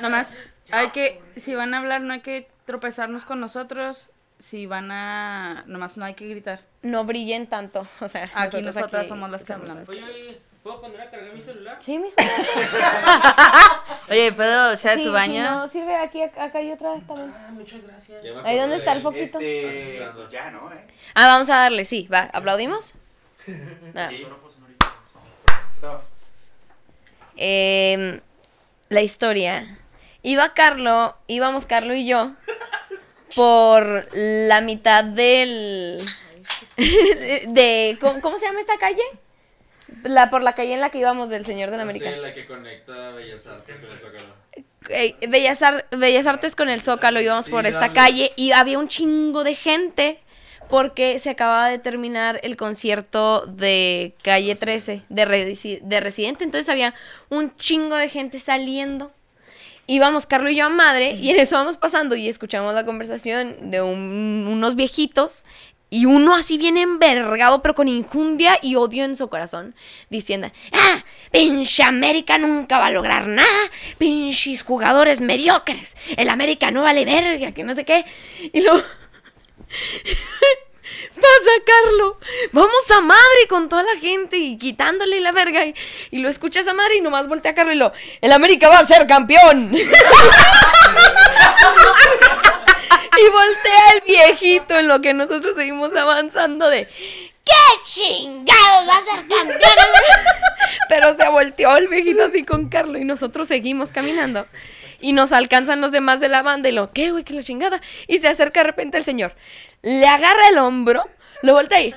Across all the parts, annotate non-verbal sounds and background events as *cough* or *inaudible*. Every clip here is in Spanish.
Nomás hay que, si van a hablar, no hay que tropezarnos con nosotros. Si van a, nomás no hay que gritar. No brillen tanto, o sea, Aquí nosotros nosotras aquí somos las que hablamos. Oye, oye, ¿puedo poner a cargar mi celular? Sí, mijo. *laughs* Oye, ¿puedo echar Sí, tu sí, baño? no, sirve aquí, acá hay otra también. Ah, muchas gracias. Ahí dónde está el foquito. Este, ya, ¿no? ¿Eh? Ah, vamos a darle, sí, va, ¿aplaudimos? Sí. Eso. Eh, la historia. Iba Carlo, íbamos Carlo y yo por la mitad del... de, ¿cómo, cómo se llama esta calle? La, por la calle en la que íbamos del Señor de la América. Sí, la que conecta Bellas Artes con el Zócalo. eh, Bellas, Ar- Bellas Artes con el Zócalo, íbamos Sí, por esta dale. calle y había un chingo de gente porque se acababa de terminar el concierto de Calle 13 de, Resi- de Residente, entonces había un chingo de gente saliendo. Íbamos Carlos y yo a madre y en eso vamos pasando y escuchamos la conversación de un- unos viejitos y uno así bien envergado, pero con injundia y odio en su corazón, diciendo, ah, pinche América nunca va a lograr nada, pinches jugadores mediocres, el América no vale verga, que no sé qué. Y luego... *laughs* Pasa, Carlo. Vamos a madre con toda la gente y quitándole la verga. Y, y lo escuchas a madre y nomás voltea a Carlo y lo. El América va a ser campeón. *laughs* y voltea el viejito en lo que nosotros seguimos avanzando de. ¿Qué chingados va a ser campeón? *laughs* Pero se volteó el viejito así con Carlo y nosotros seguimos caminando. Y nos alcanzan los demás de la banda y lo, ¿qué, güey? ¿Qué la chingada? Y se acerca de repente el señor. Le agarra el hombro, lo voltea y,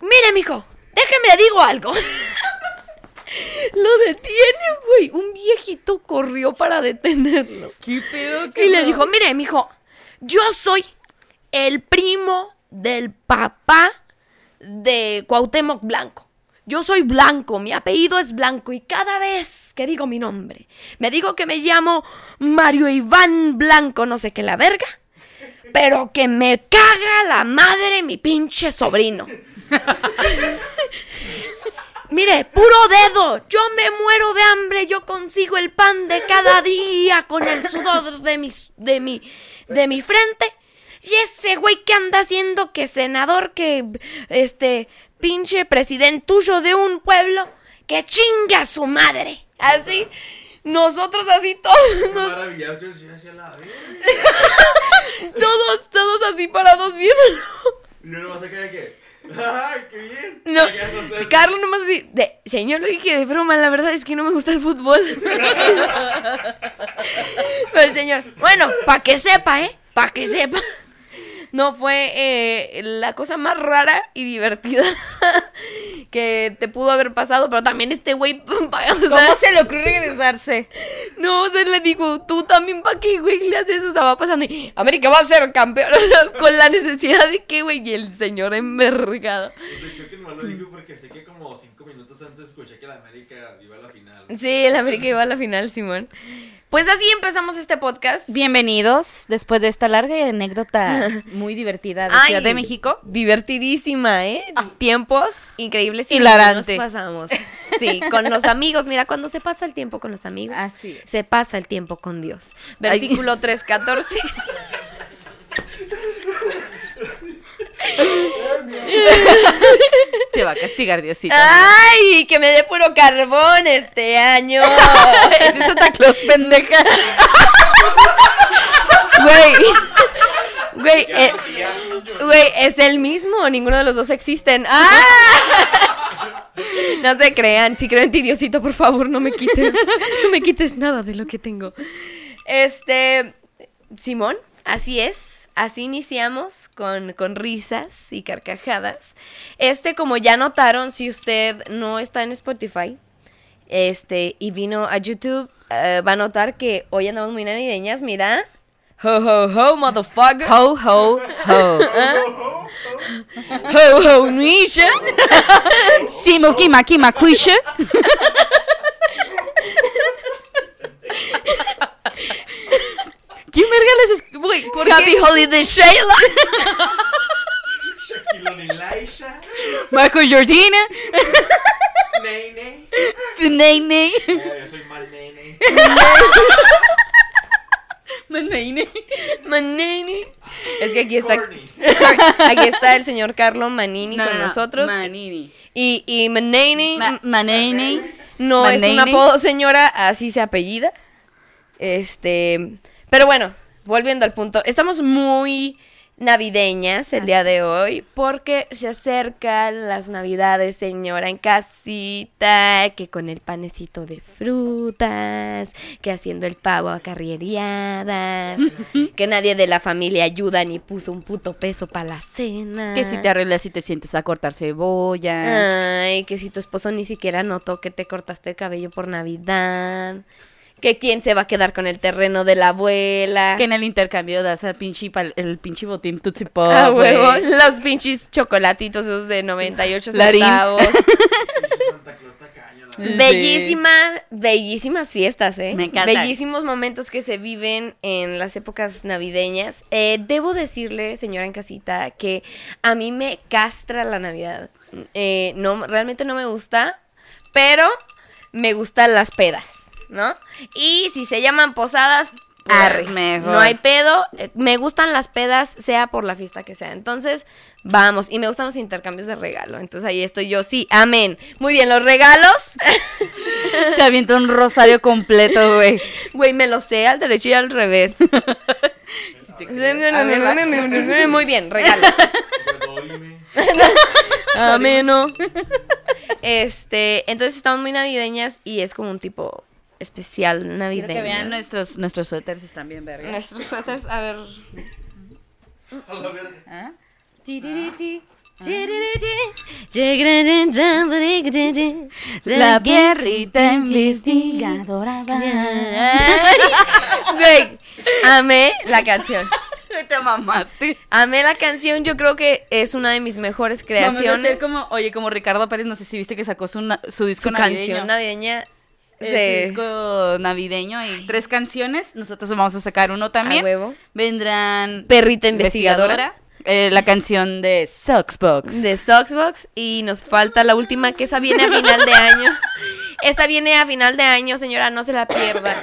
mire, mijo, déjeme le digo algo. *laughs* lo detiene, güey. Un viejito corrió para detenerlo. ¿Qué pedo? Y le dijo, mire, mijo, yo soy el primo del papá de Cuauhtémoc Blanco. Yo soy Blanco, mi apellido es Blanco y cada vez que digo mi nombre, me digo que me llamo Mario Iván Blanco, no sé qué la verga, pero que me caga la madre mi pinche sobrino. *laughs* Mire, puro dedo. Yo me muero de hambre. Yo consigo el pan de cada día con el sudor de mi, de mi, de mi frente. Y ese güey que anda haciendo que senador, que este pinche presidentullo de un pueblo, que chinga a su madre. Así, nosotros así todos, nos- Maravilloso, yo sí hacía la vida. *laughs* todos, todos así parados viéndolo. No vas a quedar que. ¡Ay, qué bien! No, no. Carlos nomás así, de, señor, lo dije de broma, la verdad es que no me gusta el fútbol. *laughs* Pero el señor, bueno, para que sepa, ¿eh? Para que sepa. No fue eh, la cosa más rara y divertida *laughs* que te pudo haber pasado, pero también este güey, *laughs* o sea, ¿Cómo se le ocurrió regresarse? no, se le dijo, tú también para qué, güey, le haces eso, estaba pasando y América va a ser campeón *laughs* con la necesidad de que, güey, y el señor envergado. O sea, creo que no lo dijo porque sé que como cinco minutos antes escuché que la América iba a la final. Sí, el América iba a la final, Simón. Pues así empezamos este podcast. Bienvenidos después de esta larga anécdota *laughs* muy divertida de Ay, Ciudad de México. Divertidísima, ¿eh? Tiempos increíbles y Hilarante. nos pasamos. Sí, con los amigos. Mira, cuando se pasa el tiempo con los amigos, Así se pasa el tiempo con Dios. Versículo 3.14. *laughs* *laughs* Te va a castigar Diosito. ¡Ay! Que me dé puro carbón este año. *laughs* Es Santa Claus, pendeja. *laughs* Güey. Güey, eh, güey, es el mismo. Ninguno de los dos existen. ¡Ah! No se crean. Si creo en ti, Diosito, por favor, no me quites. No me quites nada de lo que tengo. Este. Simón, así es. Así iniciamos con, con risas y carcajadas. Este, como ya notaron, si usted no está en Spotify, este, y vino a YouTube, eh, va a notar que hoy andamos muy navideñas, mira. Ho, ho, ho, motherfucker. Ho, ho, ho. *laughs* Ho, ho, Nisha. Simo, kima, kima, kuisha. *laughs* ¿Quién verga les es... Güey, ¿por qué? Happy Holiday Shayla. Shaquille O'Neal, Aisha, Marco Jordina. Ney. Eh, yo soy mal nene. *laughs* Manini. Manini. Es que aquí está, Corny. *laughs* aquí está el señor Carlo Manini No, con no, no, nosotros. Manini. Y, y Manini Ma- Manini. no es un apodo, señora, así se apellida. Este, pero bueno, volviendo al punto, estamos muy navideñas el día de hoy porque se acercan las navidades, señora, en casita, que con el panecito de frutas, que haciendo el pavo a carreriadas, *laughs* que nadie de la familia ayuda ni puso un puto peso para la cena. Que si te arreglas y te sientes a cortar cebolla. Ay, que si tu esposo ni siquiera notó que te cortaste el cabello por Navidad. Que quién se va a quedar con el terreno de la abuela. Que en el intercambio das el pinche, el pinche botín Tootsie Pop, Ah, huevo. Los pinches chocolatitos esos de 98 Larín. centavos. *laughs* Bellísimas, bellísimas fiestas, ¿eh? Me encanta. Bellísimos momentos que se viven en las épocas navideñas. Eh, debo decirle, señora en casita, que a mí me castra la Navidad. Eh, no, realmente no me gusta, pero me gustan las pedas, ¿no? Y si se llaman posadas, pues, Arre, mejor. no hay pedo. Eh, Me gustan las pedas, sea por la fiesta que sea. Entonces, vamos. Y me gustan los intercambios de regalo. Entonces ahí estoy yo, sí, amén. Muy bien, los regalos. *laughs* Se avienta un rosario completo, güey. Güey, me lo sé al derecho y al revés. Muy bien, regalos. *laughs* Ameno. *laughs* Este, entonces estamos muy navideñas y es como un tipo especial navideño. Quiero que vean nuestros, nuestros suéteres están bien verga. Nuestros suéteres, a ver. A la verga. ¿Ah? La perrita investigadora va. Güey, amé la canción. Te mamaste. Amé la canción, yo creo que es una de mis mejores Vamos a creaciones. hacer como, oye, como Ricardo Pérez, no sé si viste que sacó su, na- su disco Su navideño. canción navideña. Se- Su disco navideño y tres canciones. Nosotros vamos a sacar uno también. A huevo. Vendrán Perrita investigadora. eh, la canción de Soxbox. de Soxbox y nos falta la última que esa viene a final de año. *laughs* Esa viene a final de año, señora, no se la pierda.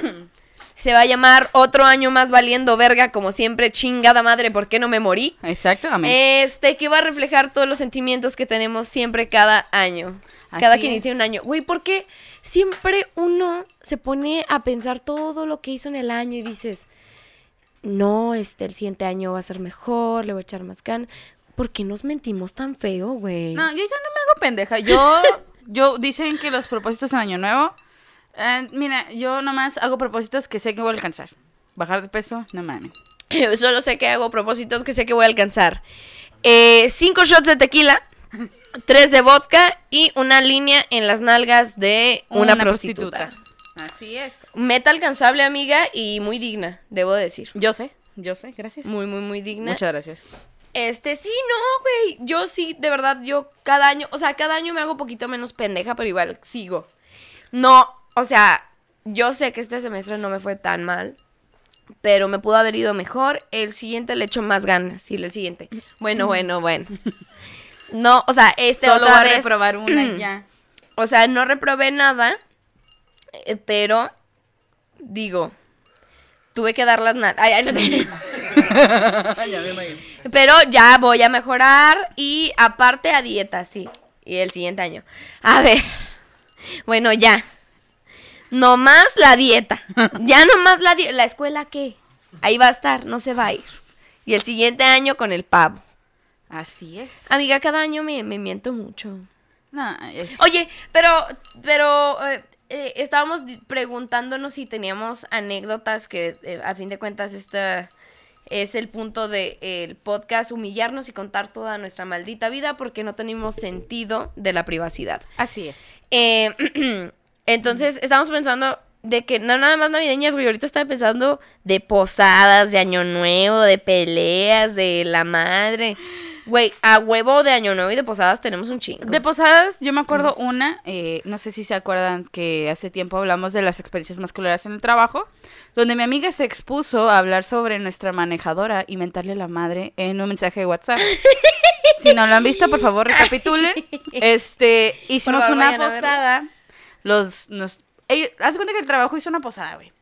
Se va a llamar Otro año más valiendo verga, como siempre, chingada madre, ¿por qué no me morí? Exactamente. Este, que va a reflejar todos los sentimientos que tenemos siempre cada año. Cada que inicia es. un año. Güey, porque siempre uno se pone a pensar todo lo que hizo en el año y dices, no, este, el siguiente año va a ser mejor, le voy a echar más ganas. ¿Por qué nos mentimos tan feo, güey? No, yo ya no me hago pendeja. Yo, *laughs* yo, dicen que los propósitos en Año Nuevo. eh, mira, yo nomás hago propósitos que sé que voy a alcanzar. Bajar de peso, no mames. *laughs* Solo sé que hago propósitos que sé que voy a alcanzar. Eh, cinco shots de tequila, *laughs* tres de vodka y una línea en las nalgas de una, prostituta. Así es. Meta alcanzable, amiga, y muy digna, debo decir. Yo sé, yo sé, gracias. Muy, muy, muy digna. Muchas gracias. Este, sí, no, güey. Yo sí, de verdad, yo cada año, o sea, cada año me hago un poquito menos pendeja, pero igual sigo. No, o sea, yo sé que este semestre no me fue tan mal, pero me pudo haber ido mejor. El siguiente le echo más ganas, sí, el siguiente. Bueno, *laughs* bueno, bueno. No, o sea, este Solo otra voy a reprobar una *clears throat* ya. O sea, no reprobé nada, eh, pero digo, tuve que dar las ay, ay, no te- *laughs* ya me imagino. Pero ya voy a mejorar y aparte a dieta, sí. Y el siguiente año. A ver. Bueno, ya. No más la dieta. Ya no más la dieta. ¿La escuela qué? Ahí va a estar, no se va a ir. Y el siguiente año con el pavo. Así es. Amiga, cada año me, me miento mucho. No, eh, Oye, pero, pero eh, eh, estábamos preguntándonos si teníamos anécdotas que eh, a fin de cuentas esta es el punto del podcast, humillarnos y contar toda nuestra maldita vida porque no tenemos sentido de la privacidad. así es. Eh, *clears throat* entonces, estamos pensando de que no nada más navideñas, güey, ahorita estaba pensando de posadas, de año nuevo, de peleas, de la madre. Güey, a huevo de año nuevo y de posadas tenemos un chingo. De posadas, yo me acuerdo una, eh, no sé si se acuerdan que hace tiempo hablamos de las experiencias más culeras en el trabajo, donde mi amiga se expuso a hablar sobre nuestra manejadora y mentarle la madre en un mensaje de WhatsApp. *laughs* si no lo han visto, por favor, recapitulen. Este, hicimos favor, una posada. Los, nos, ellos- haz de cuenta que el trabajo hizo una posada, güey.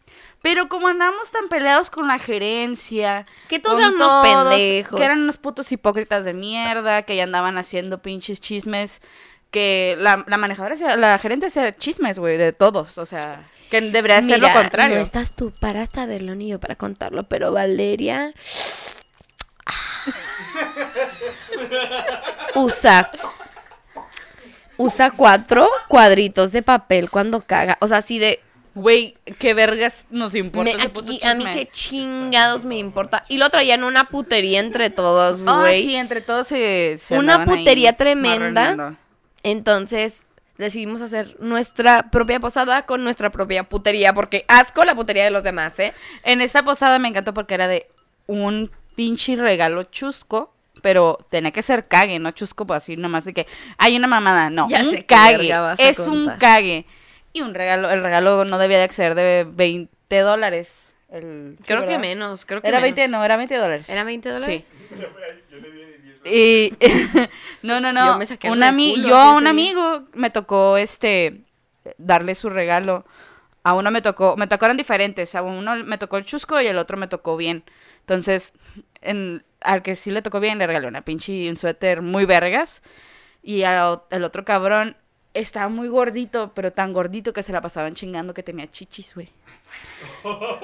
Pero como andamos tan peleados con la gerencia, Que todos eran unos pendejos. Que eran unos putos hipócritas de mierda, que ya andaban haciendo pinches chismes. Que la, la manejadora, hacía- la gerente hacía chismes, güey, de todos. O sea, que debería ser lo contrario. No estás tú para saberlo ni yo para contarlo, pero Valeria *laughs* usa usa cuatro cuadritos de papel cuando caga, o sea, así de Güey, qué vergas nos importa me- ese puto aquí- a mí qué chingados me importa. Y lo traían una putería entre todos, Ah, güey. sí, entre todos se, se Una ahí putería tremenda. Entonces decidimos hacer nuestra propia posada con nuestra propia putería, porque asco la putería de los demás, ¿eh? En esa posada me encantó porque era de un pinche regalo chusco, pero tenía que ser cague, no chusco, pues así nomás de que hay una mamada, no, Ya un sé cague, es un cague. Y un regalo, el regalo no debía de exceder de 20 dólares. El, sí, Creo que menos, creo que Era menos. 20, no, era 20 dólares. ¿Era 20 dólares? *laughs* Y *laughs* no, no, no. Yo me saqué un ami- culo, yo a sí, un amigo me tocó este darle su regalo. A uno me tocó, me tocaron diferentes. A uno me tocó el chusco y el otro me tocó bien. Entonces, en- al que sí le tocó bien le regalé una pinche un suéter muy vergas. Y al el otro cabrón estaba muy gordito, pero tan gordito que se la pasaban chingando que tenía chichis, güey.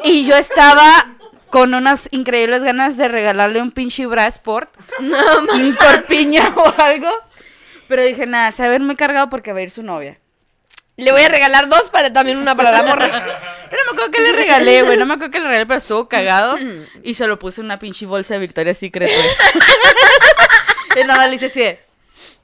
Y yo estaba con unas increíbles ganas de regalarle un pinche bra sport, un corpiño o algo. Pero dije, nada, se va a ver muy cargado porque va a ir su novia. Le voy a regalar dos para también una para la morra. Pero no me acuerdo que le regalé, güey. No me acuerdo que le regalé, pero estuvo cagado. Y se lo puse en una pinche bolsa de Victoria's Secret, güey. *laughs* y nada le hice así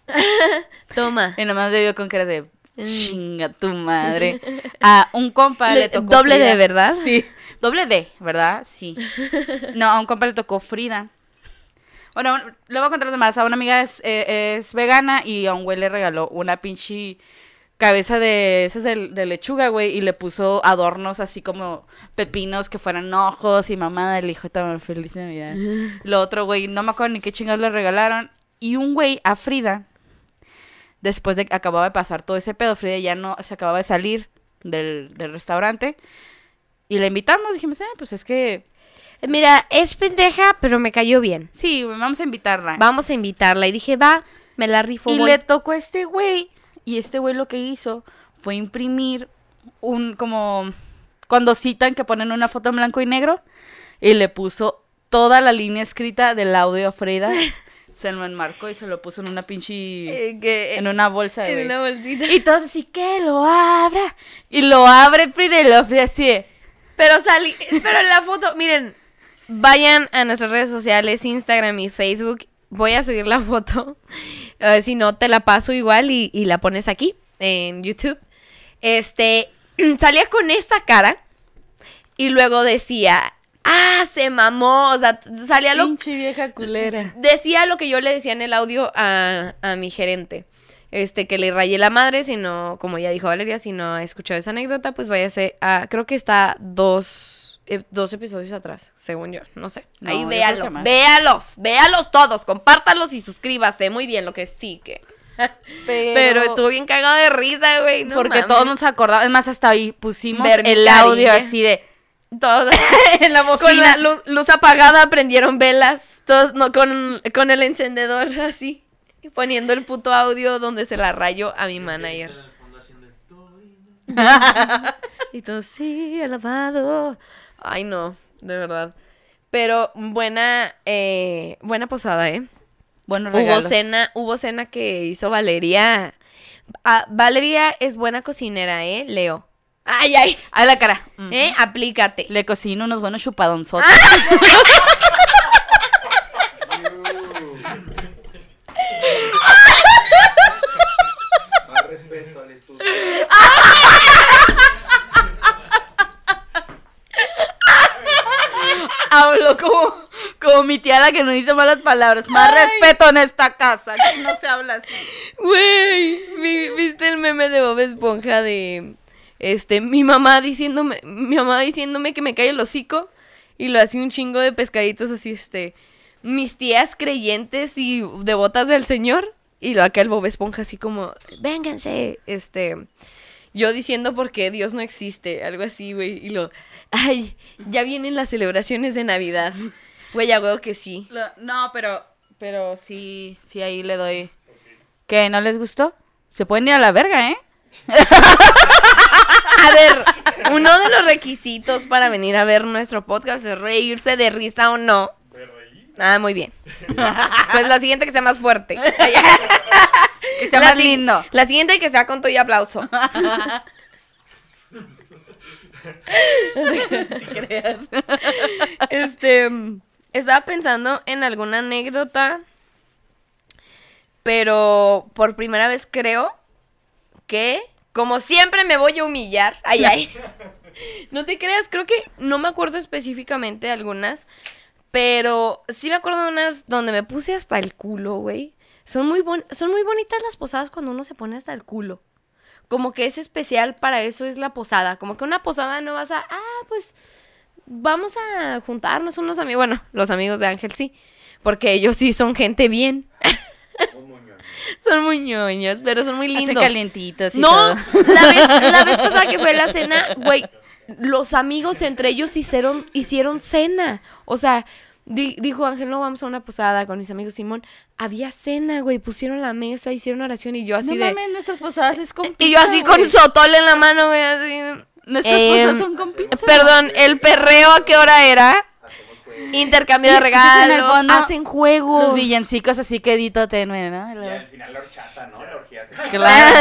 *laughs* Toma. Y nada más le dio con cara de chinga tu madre. *laughs* A un compa le, Le- tocó. doble Frida. D, ¿verdad? Sí. Doble D, ¿verdad? Sí. *laughs* No, a un compa le tocó Frida. Bueno, le voy a contar los demás. A una amiga es, eh, es vegana y a un güey le regaló una pinche cabeza de esas de, de lechuga, güey, y le puso adornos así como pepinos que fueran ojos y mamada. El hijo estaba feliz de Navidad. Lo otro, güey, no me acuerdo ni qué chingados le regalaron. Y un güey a Frida, después de que acababa de pasar todo ese pedo, Frida ya no se acababa de salir del, del restaurante. Y la invitamos, dijimos, ah, pues es que Mira, es pendeja, pero me cayó bien. sí, vamos a invitarla. Vamos a invitarla. Y dije, va, me la rifo. y voy. le tocó a este güey. Y este güey lo que hizo fue imprimir un como cuando citan que ponen una foto en blanco y negro. Y le puso toda la línea escrita del audio a Frida. *laughs* se lo enmarcó y se lo puso en una pinche. Eh, que- en una bolsa, en una bolsita. Y todos así, que lo abra. Y lo abre Frida y lo así. Pero salí, pero en la foto, miren, vayan a nuestras redes sociales, Instagram y Facebook. Voy a subir la foto. A ver si no, te la paso igual y, y la pones aquí en YouTube. Este, *clears throat* salía con esta cara y luego decía, ah, se mamó. O sea, salía lo, Pinche vieja culera. decía lo que yo le decía en el audio a, a mi gerente. Este, que le rayé la madre, si no, como ya dijo Valeria, si no ha escuchado esa anécdota, pues váyase a, creo que está dos, eh, dos episodios atrás, según yo, no sé. No, Ahí véalo, véalos, véalos todos, compártalos y suscríbase, muy bien, lo que sí que... *laughs* Pero, estuvo bien cagado de risa, güey, no porque mames. todos nos acordamos. Es más, hasta ahí pusimos el audio así de. Todos *laughs* en la con bocina. la luz, luz apagada prendieron velas, todos no con, con el encendedor *laughs* así, poniendo el puto audio donde se la rayó a mi manager. *laughs* Y todo, sí, alabado. Ay, no, de verdad. Pero buena, eh, buena posada, ¿eh? Buenos Hubo cena, hubo cena que hizo Valeria. Ah, Valeria es buena cocinera, ¿eh? Leo. Ay, ay. A la cara. Mm. ¿Eh? Aplícate. Le cocino unos buenos chupadonzotes. Más respeto al estudio. Hablo como, como mi tía la que no dice malas palabras. Más respeto en esta casa. No se habla así. Güey, vi- ¿viste el meme de Bob Esponja de este mi mamá diciéndome, mi mamá diciéndome que me cae el hocico y lo hacía un chingo de pescaditos así este mis tías creyentes y devotas del Señor y lo acá el Bob Esponja así como, "Vénganse", este yo diciendo por qué Dios no existe, algo así, güey. Y lo, ay, ya vienen las celebraciones de Navidad. Güey, ya veo que sí. No, pero, pero sí, sí ahí le doy. ¿Qué? ¿No les gustó? Se pueden ir a la verga, ¿eh? *laughs* A ver, uno de los requisitos para venir a ver nuestro podcast es reírse de risa o no. Ah, muy bien. *laughs* Pues la siguiente que sea más fuerte. *laughs* Que está La más lindo. La siguiente que sea con todo y aplauso. Este, estaba pensando en alguna anécdota, pero por primera vez creo que, como siempre, me voy a humillar. Ay, ay. *laughs* No te creas, creo que no me acuerdo específicamente de algunas, pero sí me acuerdo de unas donde me puse hasta el culo, güey. Son muy, bon- son muy bonitas las posadas cuando uno se pone hasta el culo. Como que es especial para eso es la posada. Como que una posada no vas a, ah, pues vamos a juntarnos unos amigos. Bueno, los amigos de Ángel sí, porque ellos sí son gente bien. *laughs* son muy ñoños, pero son muy lindos. calientitos y No, todo. *laughs* la vez, la vez pasada que fue la cena, güey, los amigos entre ellos hicieron, hicieron cena. O sea, di- dijo Ángel, no vamos a una posada con mis amigos Simón. Había cena, güey, pusieron la mesa, hicieron oración y yo así no de... mames, nuestras posadas es con y yo así con sotol en la mano, güey, así... Nuestras Em, posadas son con pizza. Perdón, el perreo a qué hora era? Intercambio de regalos, fondo hacen juegos. Los villancicos así quedito tenue, ¿no? Y al final la horchata, ¿no? La orgía se- Claro.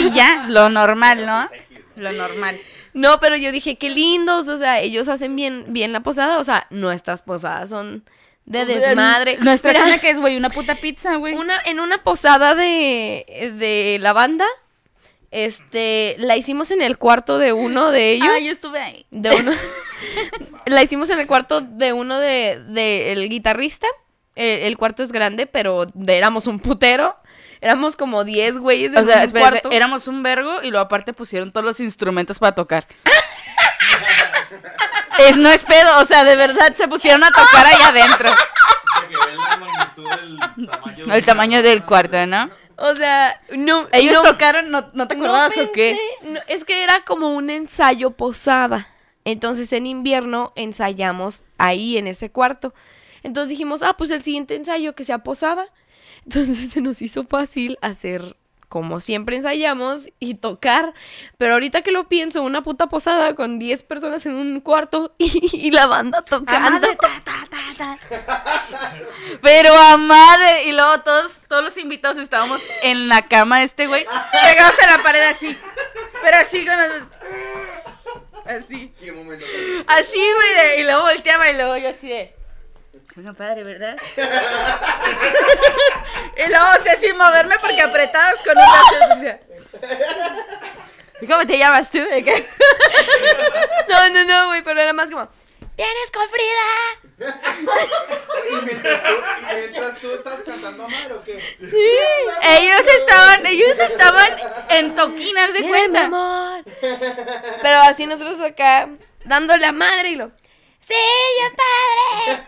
y ya, lo normal, ¿no? Lo normal. No, pero yo dije, qué lindos, o sea, ellos hacen bien, bien la posada, o sea, nuestras posadas son de desmadre. Nuestra cena que es, güey, una puta pizza, güey. una, en una posada de, de la banda, este, la hicimos en el cuarto de uno de ellos. Ah, yo estuve ahí. De uno. *laughs* la hicimos en el cuarto de uno de, de el guitarrista. El, el cuarto es grande, pero de- éramos un putero. Éramos como 10 güeyes en O sea, un espera, cuarto. éramos un vergo y luego aparte pusieron todos los instrumentos para tocar. *laughs* es, no es pedo, o sea, de verdad se pusieron a tocar allá adentro. Para que vean la magnitud del tamaño El tamaño del cuarto, ¿no? O sea, no. Ellos no- tocaron, ¿no, no te no acordabas o qué? es que era como un ensayo posada. Entonces en invierno ensayamos ahí en ese cuarto. Entonces dijimos, ah, pues el siguiente ensayo que sea posada. *laughs* Entonces se nos hizo fácil hacer como siempre ensayamos y tocar. Pero ahorita que lo pienso, una puta posada con 10 personas en un cuarto *laughs* y, y la banda tocando. Pero a madre. Y luego todos, todos los invitados estábamos en la cama de este güey, pegados a la pared así. Pero así con las- Así. Así, güey. de- Y luego volteaba y luego yo así de. Venga, padre, ¿verdad? *laughs* y luego, o sea, sin moverme porque apretados con un brazo. decía, ¿Y cómo te llamas tú? *laughs* No, no, no, güey, pero era más como, ¡Vienes con Frida! *laughs* Y mientras tú, y mientras tú estás cantando a madre o qué? Ellos estaban, ellos estaban en toquinas de cuenta. amor. Pero así nosotros acá, dándole a madre y lo. ¡Sí, bien padre!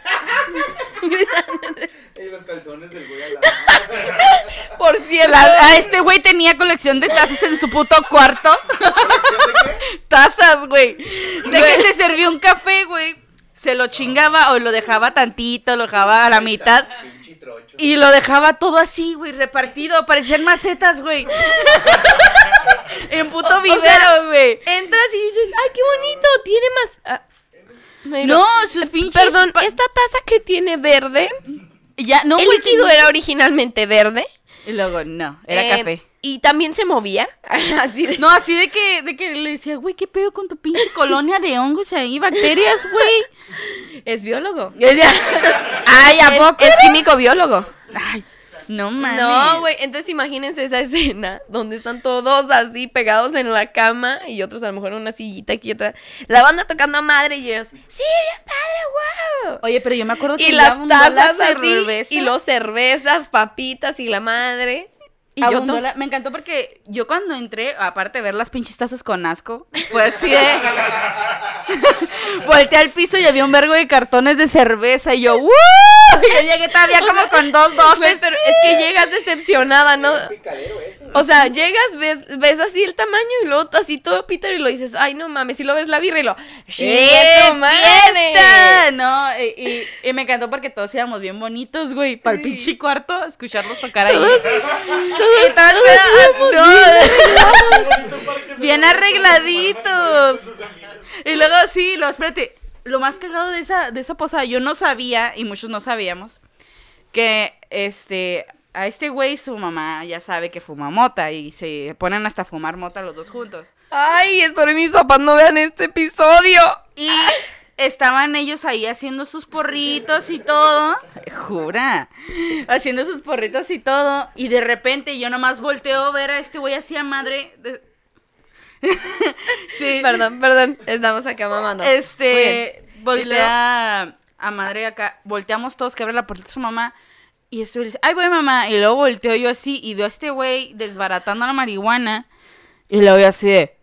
*laughs* Y los calzones del güey a la *laughs* Por cierto. La- a este güey tenía colección de tazas en su puto cuarto. ¿De *laughs* Tazas, güey. De que se servía un café, güey. Se lo chingaba o lo dejaba tantito, lo dejaba a la mitad. Y lo dejaba todo así, güey, repartido. Parecían macetas, güey. en puto O- o vivero, sea, güey. Entras y dices, ¡ay, qué bonito! Tiene más. Ah, No, sus pinches. Perdón, esta taza que tiene verde, Ya, no, el líquido era originalmente verde. Y luego, no, era eh, café. Y también se movía. *laughs* Así de. No, así de que, de que le decía, güey, ¿qué pedo con tu pinche *laughs* colonia de hongos ahí, bacterias, güey? Es biólogo. *laughs* Ay, ¿a Es, poco? es químico biólogo. Ay, no mames. No, güey, entonces imagínense esa escena *laughs* donde están todos así pegados en la cama y otros a lo mejor en una sillita aquí y otra. La banda tocando a madre y ellos, sí, bien padre, wow. Oye, pero yo me acuerdo que Y las tazas así, cerveza. y los cervezas, papitas y la madre. Y yo abundó to- la- me encantó porque yo cuando entré, aparte de ver las pinches tazas con asco, *laughs* fue así de... *laughs* Volteé al piso y había un vergo de cartones de cerveza y yo, ¡Woo! Yo llegué todavía *laughs* como con dos doces. pero es que llegas decepcionada, ¿no? O sea, llegas, ves, ves así el tamaño y luego así todo Peter y lo dices, ay, no mames, y lo ves la birra y lo, ¡Sí, ¡Eh, tu madre! fiesta! No, y, y- y me encantó porque todos íbamos bien bonitos, güey, para el pinche cuarto, escucharlos tocar ahí. Todos, Y estaban no, *laughs* bien arregladitos. Y luego sí, lo espérate, lo más cagado de esa de esa posada, yo no sabía y muchos no sabíamos que este a este güey su mamá ya sabe que fuma mota y se ponen hasta a fumar mota los dos juntos. Ay, espero que mis papás no vean este episodio. Y estaban ellos ahí haciendo sus porritos y todo. Jura. Haciendo sus porritos y todo. Y de repente yo nomás volteo a ver a este güey así a madre. de- sí. *laughs* Perdón, perdón, estamos acá mamando. Este. Voltea a madre acá. Volteamos todos que abre la puerta de su mamá. Y güey dice, ay, voy mamá. Y luego volteo yo así y veo a este güey desbaratando la marihuana. Y lo veo así de.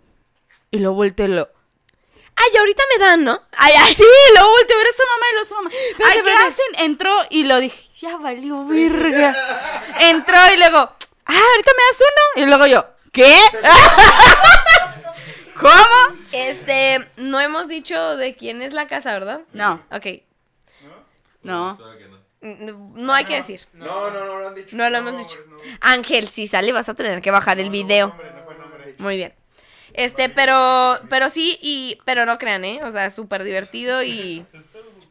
Y luego volteo. Ay, ahorita me dan, ¿no? Ay, ay, Sí, luego volteé a ver a su mamá y luego su mamá. Ay, ¿qué hacen? Entró y lo dije, ya valió virga. Entró y luego, ah, ahorita me das uno. Y luego yo, ¿qué? *laughs* ¿Cómo? Este, no hemos dicho de quién es la casa, ¿verdad? No, Ok, no. No hay que decir. No, no, no lo han dicho. No lo hemos dicho. Ángel, si sale vas a tener que bajar el video. Muy bien. Este, pero, pero sí, y, pero no crean, ¿eh? O sea, súper divertido y,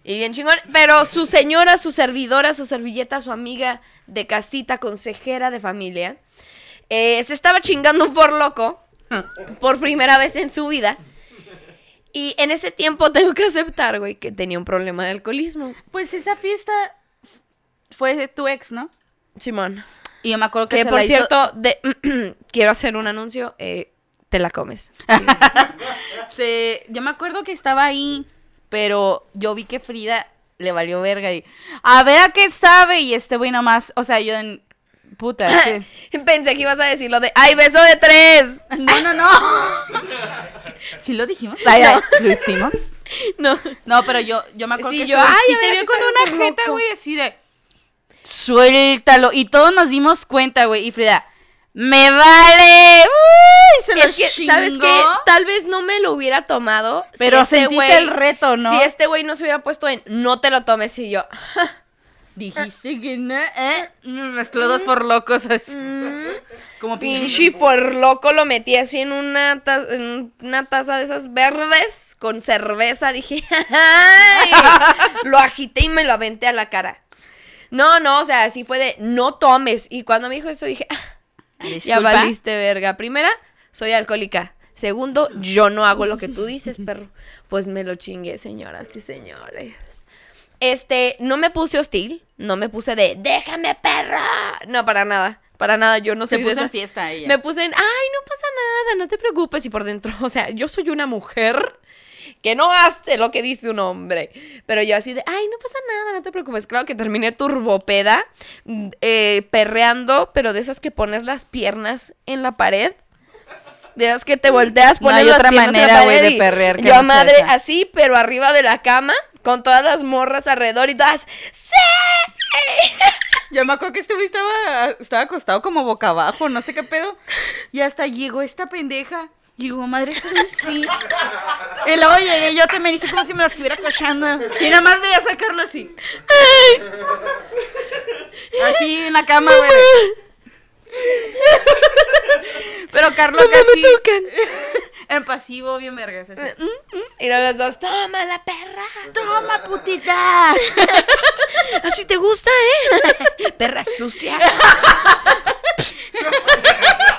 y bien chingón. Pero su señora, su servidora, su servilleta, su amiga de casita, consejera de familia, eh, se estaba chingando un por loco por primera vez en su vida. Y en ese tiempo tengo que aceptar, güey, que tenía un problema de alcoholismo. Pues esa fiesta fue de tu ex, ¿no? Simón. Y yo me acuerdo que, Que se por la hizo- cierto, de, *clears throat* quiero hacer un anuncio. eh, te la comes. *laughs* se, yo me acuerdo que estaba ahí, pero yo vi que Frida le valió verga y a ver a qué sabe y este güey nomás, o sea, yo en puta, *laughs* Pensé que ibas a decir lo de ¡Ay, beso de tres! no, no, no. *laughs* ¿Sí lo dijimos? Ay, ¿Lo hicimos? No. No, pero yo, yo me acuerdo Sí, que yo, ay, sí te vio con una jeta, güey, así de suéltalo. Y todos nos dimos cuenta, güey. Y Frida, ¡me vale! ¡Uy! Se lo Es que, ¿sabes qué? Tal vez no me lo hubiera tomado. si Pero este sentiste güey- el reto, ¿no? Si este güey no se hubiera puesto en no te lo tomes y yo. *laughs* Dijiste que no, ¿eh? Mezcló dos por locos así. Como Pinche pinche. for loco lo metí así en una, ta- en una taza de esas verdes con cerveza. Dije, *laughs* ¡ay! *laughs* Lo agité y me lo aventé a la cara. No, no, o sea, así fue de no tomes. Y cuando me dijo eso dije, "Ah, ya Disculpa. valiste verga. Primera, soy alcohólica. Segundo, yo no hago lo que tú dices, *laughs* perro. Pues me lo chingué, señoras y señores. Este, no me puse hostil, no me puse de déjame perra. No, para nada. Para nada, yo no Se soy de puso en fiesta ella. Me puse en, ay, no pasa nada, no te preocupes. Y por dentro, *laughs* o sea, yo soy una mujer que no hace lo que dice un hombre. Pero yo así de, ay, no pasa nada, no te preocupes. Claro que terminé turbopeda, mm, eh, perreando, pero de esas que pones las piernas en la pared. De esas que te volteas, No pones hay las otra piernas en la manera, güey, pared de perrear que Yo no madre esa. así, pero arriba de la cama, con todas las morras alrededor y todas, ¡sí! Yo me acuerdo que este güey estaba, estaba acostado como boca abajo, no sé qué pedo. Y hasta llegó esta pendeja. Madre, esto no es sí. Y luego llegué yo, te me hice como si me lo estuviera cochando. Y nada más veía sacarlo así. Así en la cama, güey. Pero Carlos No me casi tocan. en pasivo, bien vergas. así. Y luego los dos, toma la perra. Toma, putita. *laughs* Así te gusta, ¿eh? *laughs* Perra sucia. *laughs*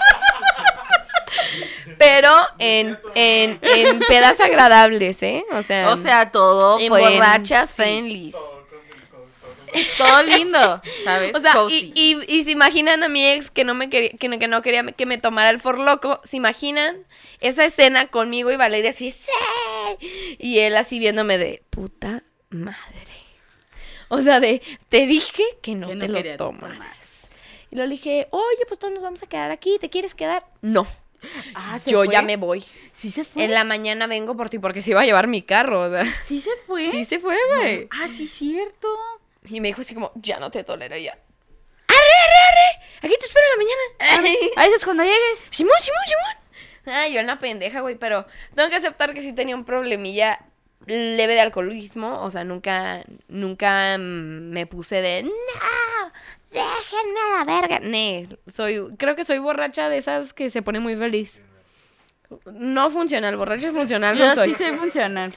Pero en, en, en pedas agradables, ¿eh? O sea, O sea, todo en fue en- borrachas sí, friendlies. *laughs* Todo lindo, ¿sabes? O sea, y, y, y se imaginan a mi ex que no me quería, que no, que no quería que me tomara el for loco, se imaginan esa escena conmigo y Valeria así, ¡sí! Y él así viéndome de puta madre. O sea, de te dije que no Que te lo tomas. tomar. Y luego le dije, oye, pues todos nos vamos a quedar aquí, ¿te quieres quedar? No, Ah, ¿se yo fue? ya me voy. Sí se fue. En la mañana vengo por ti porque se iba a llevar mi carro, o sea. Sí se fue. Sí se fue, güey. Ah, sí, cierto. Y me dijo así como, ya no te tolero ya. ¡Arre, arre, arre! Aquí te espero en la mañana. Ahí es cuando llegues. Simón, Simón, Simón. Ay, yo en la pendeja, güey, pero tengo que aceptar que sí tenía un problemilla leve de alcoholismo. O sea, nunca, nunca me puse de, no, déjenme a la verga. Ne, soy, creo que soy borracha de esas que se pone muy feliz. No funcional, borracha funcional no Yo soy. sí sé funcional.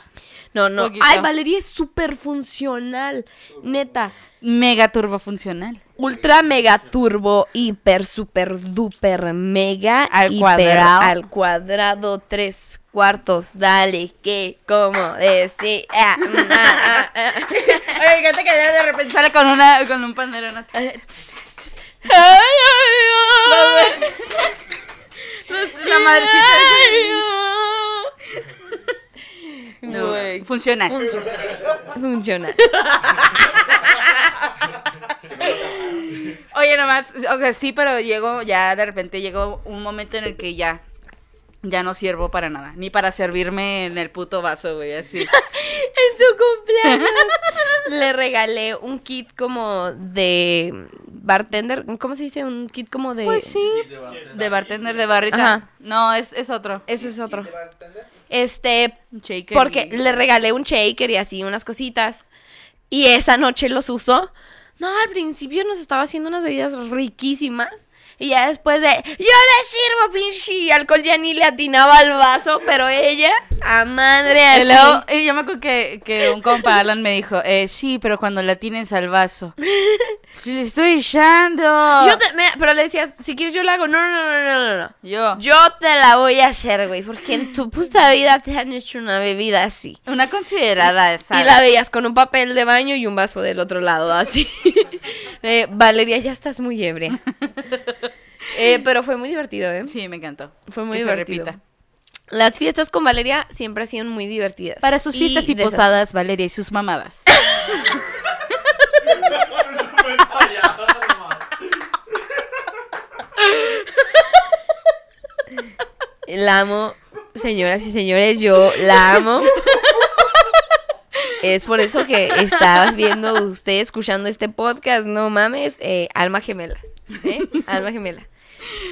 No, no. Poquito. Ay, Valeria es súper funcional. Neta. Mega turbo funcional. Ultra mega turbo, hiper, super, duper, mega, Al hiper, cuadrado. al cuadrado, tres cuartos, dale, que, como, decir, ah, mm, ah, ah, ah. Oye, fíjate que ella de repente sale con una con un pandero. ¿no? Ay, ay, ay. Los- la madrecita No, güey. Funcional. Funciona. Oye, nomás, o sea, sí, pero llegó, ya de repente llegó un momento en el que ya, ya no sirvo para nada, ni para servirme en el puto vaso, güey, así. *laughs* En su cumpleaños le regalé un kit como de bartender, ¿cómo se dice? Un kit como de... Pues sí. De bartender, de barrita. Ajá. No, es, es otro. Eso es otro. ¿Te va a entender? Este, Un shaker Porque y- le regalé un shaker y así unas cositas. Y esa noche los usó. No, al principio nos estaba haciendo unas bebidas riquísimas. Y ya después de, yo le sirvo, pinche alcohol, ya ni le atinaba al vaso, pero ella, a madre Y así. luego, y yo me acuerdo que, que un compa Alan me dijo, eh, sí, pero cuando la tienes al vaso. *laughs* Sí, le estoy echando. Yo te- mira, pero le decías, si quieres yo la hago. No, no, no, no, no, no. Yo. Yo te la voy a hacer, güey, porque en tu puta vida te han hecho una bebida así. Una considerada, Y ¿sabes? la veías con un papel de baño y un vaso del otro lado, así. *laughs* Eh, Valeria, ya estás muy ebria. *laughs* Eh, pero fue muy divertido, ¿eh? Sí, me encantó. Fue muy Que se divertido. repita. Las fiestas con Valeria siempre han sido muy divertidas. Para sus fiestas y, esas- posadas, Valeria y sus mamadas. *laughs* Súper ensayado, mamá. La amo, señoras y señores, yo la amo. Es por eso que estás viendo usted, escuchando este podcast, no mames, eh, alma gemelas, ¿eh? Alma gemela.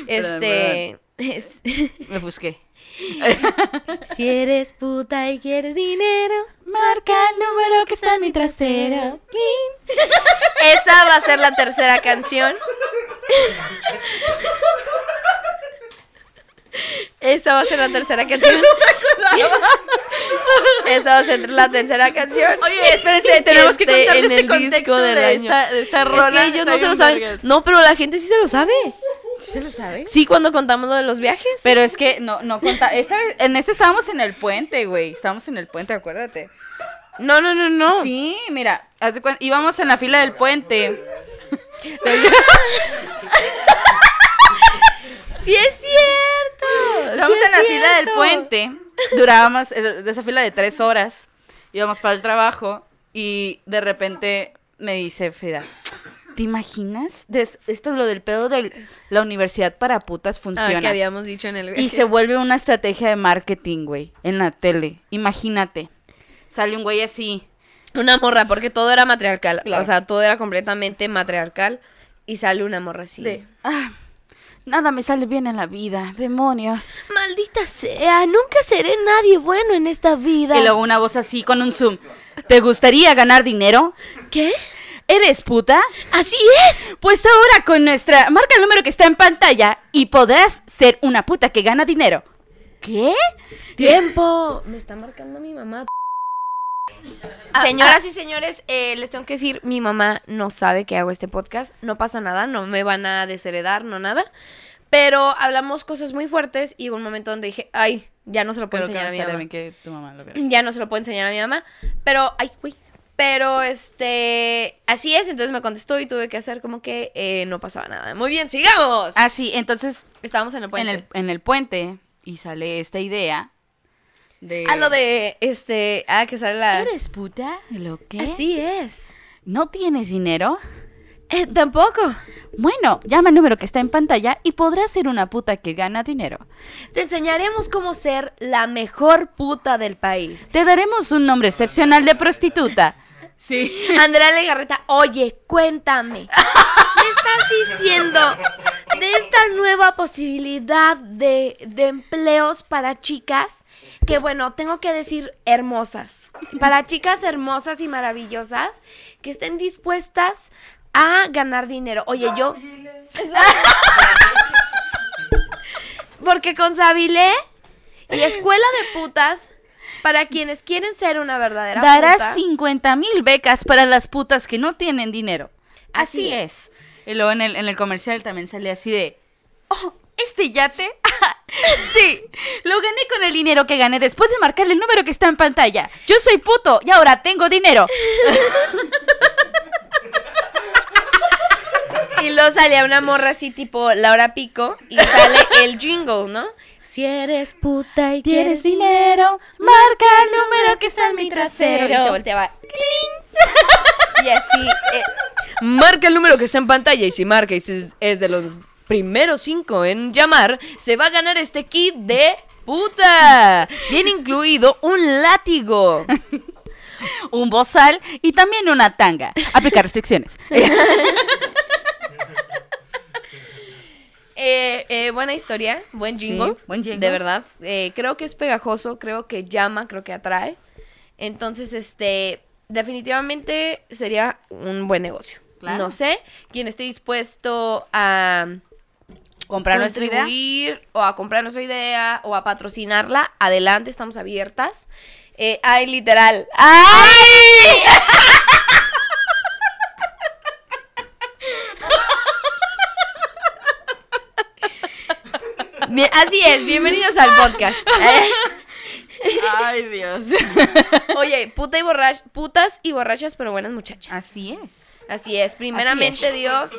Este, es- *laughs* Me busqué. si eres puta y quieres dinero, Marca el número que está en mi trasero. *laughs* esa va a ser la tercera canción. *laughs* Esa va a ser la tercera canción. *laughs* *laughs* Esa va a ser la tercera canción. Oye, espérense, tenemos que esté contarles en este el contexto disco del de año. esta, de esta Es rola. que ellos no se lo saben. No, pero la gente sí se lo sabe. ¿Sí se lo sabe? Sí, cuando contamos lo de los viajes. Pero es que no, no conta. Esta, en este estábamos en el puente, güey. Estábamos en el puente, acuérdate. No, no, no, no. Sí, mira, haz de cuen- íbamos en la fila del puente. *laughs* Sí es cierto. Estábamos sí es en la fila del puente. Durábamos eh, de esa fila de tres horas. Íbamos para el trabajo y de repente me dice Frida, ¿te imaginas? Des- esto es lo del pedo de la universidad para putas Ah, funciona. que habíamos dicho en el Y se vuelve una estrategia de marketing, güey, en la tele. Imagínate. Sale un güey así. Una morra, porque todo era matriarcal. Claro. O sea, todo era completamente matriarcal. Y sale una morra así. De, ah, nada me sale bien en la vida, demonios. Maldita sea, nunca seré nadie bueno en esta vida. Y luego una voz así con un zoom. ¿Te gustaría ganar dinero? ¿Qué? ¿Eres puta? Así es. Pues ahora con nuestra... Marca el número que está en pantalla y podrás ser una puta que gana dinero. ¿Qué? Tiempo. Me está marcando mi mamá. Señoras y señores, eh, les tengo que decir, mi mamá no sabe que hago este podcast. No pasa nada, no me van a desheredar, no nada. Pero hablamos cosas muy fuertes y hubo un momento donde dije, ay, ya no se lo puedo que enseñar a mi mamá. bien que tu mamá lo viera. *clears throat* Ya no se lo puedo enseñar a mi mamá. Pero, ay, uy. Pero, este, así es, entonces me contestó y tuve que hacer como que eh, no pasaba nada. Muy bien, sigamos. Ah, sí, entonces Estábamos en el puente. en el, en el puente y sale esta idea de... Ah, lo de, este, ah, que sale la... ¿Eres puta? ¿Lo qué? Así es. ¿No tienes dinero? Eh, tampoco. Bueno, llama al número que está en pantalla y podrás ser una puta que gana dinero. Te enseñaremos cómo ser la mejor puta del país. Te daremos un nombre excepcional de prostituta. Sí. *laughs* Andrea Legarreta, oye, cuéntame. *laughs* ¿Me estás diciendo de esta nueva posibilidad de, de empleos para chicas? Que bueno, tengo que decir hermosas. Para chicas hermosas y maravillosas que estén dispuestas a ganar dinero. Oye, yo. Porque con Sabile y Escuela de Putas, para quienes quieren ser una verdadera Darás puta, 50 mil becas para las putas que no tienen dinero. Así, Así es. Y luego en el, en el comercial también sale así de, oh, ¿este yate? *laughs* sí, lo gané con el dinero que gané después de marcarle el número que está en pantalla. Yo soy puto y ahora tengo dinero. *laughs* Y luego salía una morra así tipo Laura Pico y sale el jingle, ¿no? Si eres puta y ¿Tienes dinero? Marca el número que está en mi trasero. Y se volteaba. ¡cling! *laughs* Y así. eh, marca el número que está en pantalla y si marca y si es, es de los primeros cinco en llamar, se va a ganar este kit de puta. Viene incluido un látigo. *laughs* un bozal y también una tanga. Aplicar restricciones. *laughs* Eh, eh, buena historia, buen Sí, jingle. buen jingle. De verdad. Eh, creo que es pegajoso, creo que llama, creo que atrae. Entonces, este, definitivamente sería un buen negocio. Claro. No sé, quien esté dispuesto a Comprar nuestra idea. o a comprar nuestra idea o a patrocinarla, adelante, estamos abiertas. Eh, ay, literal. ¡Ay! *laughs* Bien, así es, bienvenidos al podcast. Eh, *laughs* Ay, Dios. *laughs* Oye, puta y borrach- putas y borrachas, pero buenas muchachas. Así es. Así es, primeramente Dios.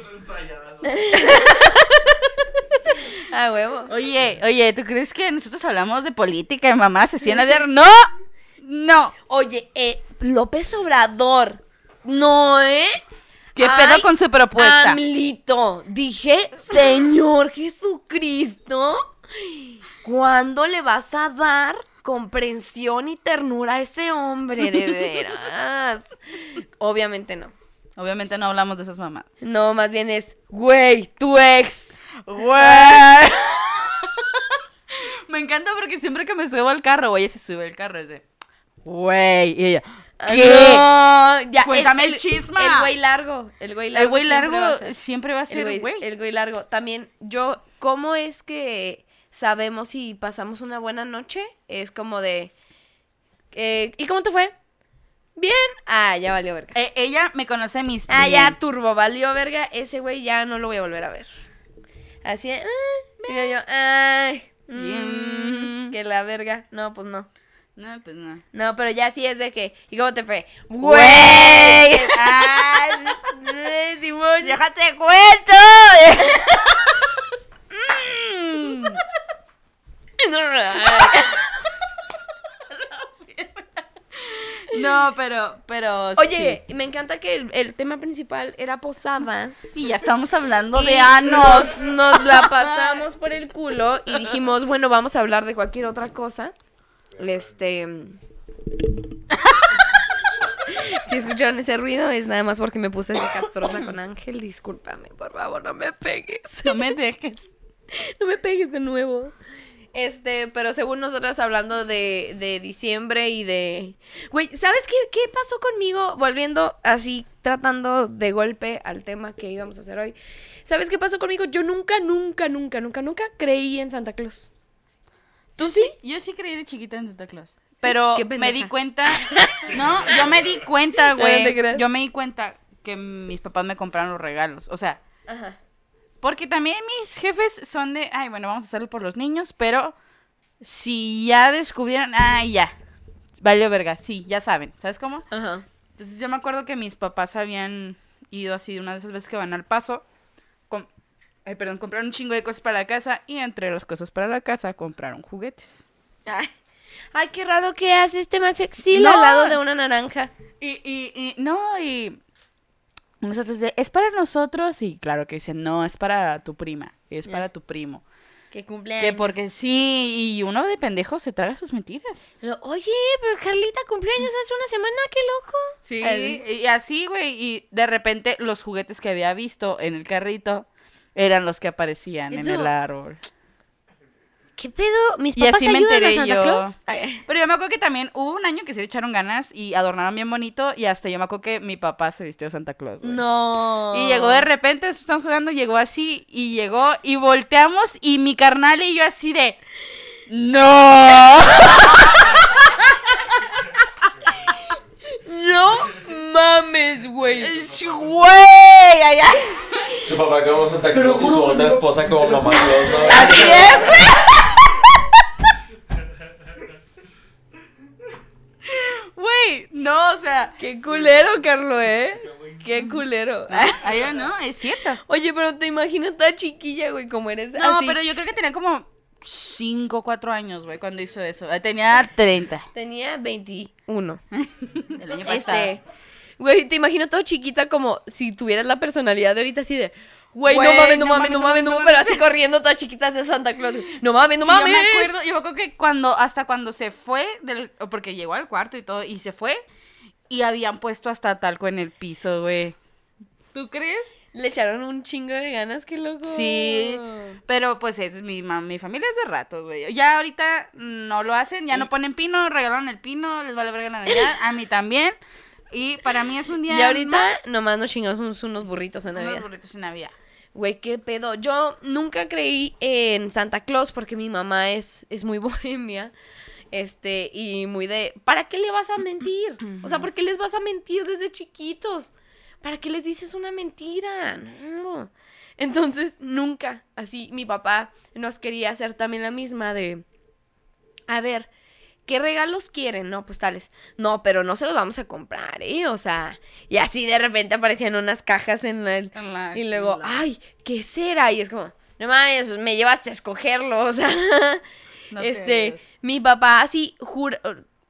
Ah, *laughs* huevo. Oye, oye, ¿tú crees que nosotros hablamos de política y mamá se sienta de... ¡No! ¡No! Oye, eh, López Obrador. No, ¿eh? ¿Qué Ay, pedo con su propuesta? Amlito, dije, Señor Jesucristo, ¿cuándo le vas a dar comprensión y ternura a ese hombre, de veras? Obviamente no. Obviamente no hablamos de esas mamás. No, más bien es, güey, tu ex. ¡Güey! *laughs* Me encanta porque siempre que me subo al carro, güey, se sube al carro, es de... Güey, y ella... ¿Qué? No, ya, Cuéntame el chisma. El güey largo, el güey largo. El güey siempre largo va a ser. siempre va a El ser güey, güey. el güey largo. También, yo, ¿cómo es que sabemos si pasamos una buena noche? Es como de. eh, ¿Y cómo te fue? Bien. Ah, ya valió verga. Eh, ella me conoce mis... ah, bien. ya, turbo, valió verga. Ese güey ya no lo voy a volver a ver. Así, ah, y yo, ay, mm, que la verga. No, pues no. No, pues no. No, pero ya sí es de que. ¿Y cómo te fue? ¡Güey! *laughs* ¡Ay! Simón! ¡Déjate cuento! *laughs* no, pero, pero Oye, me encanta que el, el tema principal era posadas. sí, ya estamos hablando de Y anos. Nos, nos la pasamos por el culo y dijimos, bueno, vamos a hablar de cualquier otra cosa. Este. *laughs* Si escucharon ese ruido es nada más porque me puse de castrosa con Ángel. Discúlpame, por favor, no me pegues. No me dejes. *laughs* No me pegues de nuevo. Este, pero según nosotras hablando de, de diciembre y de... Güey, ¿sabes qué, qué pasó conmigo? Volviendo así, tratando de golpe al tema que íbamos a hacer hoy. ¿Sabes qué pasó conmigo? Yo nunca, nunca, nunca, nunca, nunca creí en Santa Claus. ¿Tú sí? Yo sí creí de chiquita en Santa Claus. Pero me di cuenta. No, yo me di cuenta, *laughs* güey. Yo me di cuenta que mis papás me compraron los regalos. O sea, Ajá. porque también mis jefes son de, ay, bueno, vamos a hacerlo por los niños, pero si ya descubrieron, ay, ya. Valió verga, sí, ya saben. ¿Sabes cómo? Ajá. Entonces yo me acuerdo que mis papás habían ido así una de esas veces que van al paso. Ay, perdón, compraron un chingo de cosas para la casa y entre las cosas para la casa compraron juguetes. Ay, ay, qué raro que hace este más sexy No. al lado de una naranja. Y, y, y, no, y Nosotros de, es para nosotros y claro que dicen, no, es para tu prima, es para tu primo. Que cumpleaños. Que porque sí, y uno de pendejo se traga sus mentiras. Pero, Oye, pero Carlita cumpleaños hace una semana, qué loco. Sí, El- y así, güey, y de repente los juguetes que había visto en el carrito eran los que aparecían en el árbol. ¿Qué pedo? ¿Mis Y papás así me ayudan a Santa yo. Claus? Ay, Pero yo me acuerdo que también hubo un año que se le echaron ganas y adornaron bien bonito y hasta yo me acuerdo que mi papá se vistió de Santa Claus. No. Y llegó de repente, estamos jugando, llegó así y llegó y volteamos y mi carnal y yo así de... ¡No! *laughs* *laughs* No mames, güey. ¡Güey! Allá. Su papá como Santa Claus y su otra esposa como mamá ¿no? Así es, güey. Güey, no, o sea... Qué culero, Carlo, ¿eh? Qué culero. Ahí no, es cierto. Oye, pero te imaginas tan chiquilla, güey, como eres No, así. pero yo creo que tenía como 5, 4 años, güey, cuando hizo eso. Tenía 30 Tenía 21. *laughs* el año pasado. Este, güey, te imagino todo chiquita como si tuvieras la personalidad de ahorita así de, güey, no mames, no mames, no mames, no mames, pero así corriendo toda chiquita hacia Santa Claus. No mames, no Y yo mames. me acuerdo, yo me acuerdo que cuando, hasta cuando se fue, del, porque llegó al cuarto y todo, y se fue, y habían puesto hasta talco en el piso, güey. ¿Tú crees? Le echaron un chingo de ganas, qué loco. Sí, pero pues es mi, mi familia es de ratos, güey. Ya ahorita no lo hacen, ya no ponen pino, regalan el pino, les vale verga la Navidad, a mí también. Y para mí es un día Y ahorita más, nomás nos chingamos unos, unos burritos en unos Navidad. burritos en Navidad. Güey, qué pedo. Yo nunca creí en Santa Claus porque mi mamá es, es muy *laughs* bohemia. Este, y muy de, ¿para qué le vas a mentir? O sea, ¿por qué les vas a mentir desde chiquitos? ¿Para qué les dices una mentira? No. Entonces, nunca, así, mi papá nos quería hacer también la misma de, a ver, ¿qué regalos quieren? No, pues tales. No, pero no se los vamos a comprar, ¿eh? O sea, y así de repente aparecían unas cajas en el, En la- y luego, en la- ay, ¿qué será? Y es como, no mames, me llevaste a escogerlo, *laughs* o sea, No te este, mi papá así jura-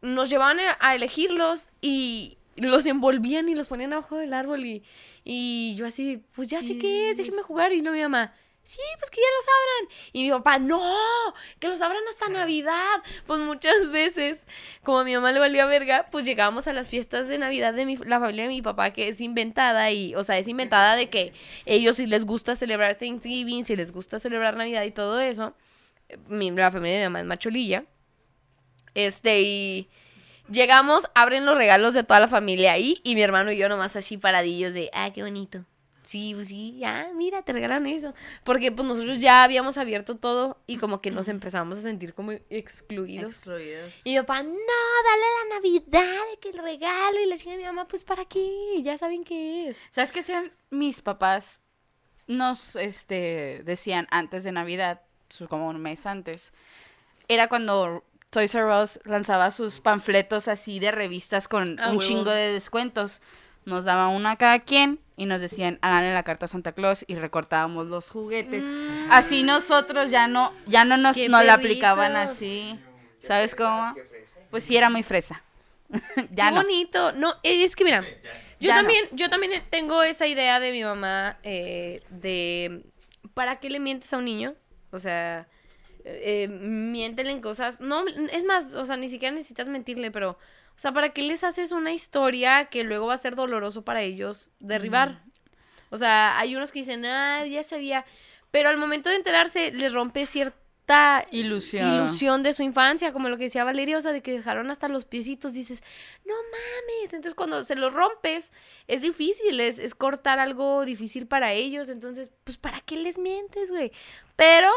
nos llevaban a- elegirlos y los envolvían y los ponían abajo del árbol y, y yo así, pues ya sé qué es, déjeme jugar y luego mi mamá. Sí, pues que ya los abran. Y mi papá, no, que los abran hasta Navidad. Pues muchas veces, como a mi mamá le valía verga, pues llegábamos a las fiestas de Navidad de mi, la familia de mi papá, que es inventada y, o sea, es inventada de que ellos si les gusta celebrar Thanksgiving, si les gusta celebrar Navidad y todo eso. Mi, la familia de mi mamá es macholilla. Este, y llegamos, abren los regalos de toda la familia ahí y mi hermano y yo nomás así paradillos de, ah, qué bonito. Sí, pues sí, ya, mira, te regalaron eso. Porque pues nosotros ya habíamos abierto todo y como que nos empezamos a sentir como excluidos. Excluidos. Y mi papá, no, dale la Navidad, que el regalo. Y la chica de mi mamá, pues ¿para qué? Ya saben qué es. ¿Sabes qué hacían mis papás? Nos este, decían antes de Navidad, su- como un mes antes, era cuando Toys R Us lanzaba sus panfletos así de revistas con Ah, un huevo. chingo de descuentos. Nos daban una a cada quien y nos decían, háganle la carta a Santa Claus y recortábamos los juguetes. Así nosotros ya no, ya no nos ¡Qué no la aplicaban así. ¿Sabes cómo? Pues sí, era muy fresa. *laughs* ya Qué no. bonito. No, es que mira, *laughs* yo Ya no. también, yo también tengo esa idea de mi mamá eh, de ¿para qué le mientes a un niño? O sea, eh, eh, miéntele en cosas. No, es más, o sea, ni siquiera necesitas mentirle, pero, o sea, ¿para qué les haces una historia que luego va a ser doloroso para ellos derribar? O sea, hay unos que dicen, ah, ya sabía. Pero al momento de enterarse, les rompe cierta Ilusión. ilusión de su infancia, como lo que decía Valeria, o sea, de que dejaron hasta los piecitos, dices, no mames, entonces cuando se los rompes, es difícil, es, es cortar algo difícil para ellos, entonces, pues, ¿para qué les mientes, güey? Pero,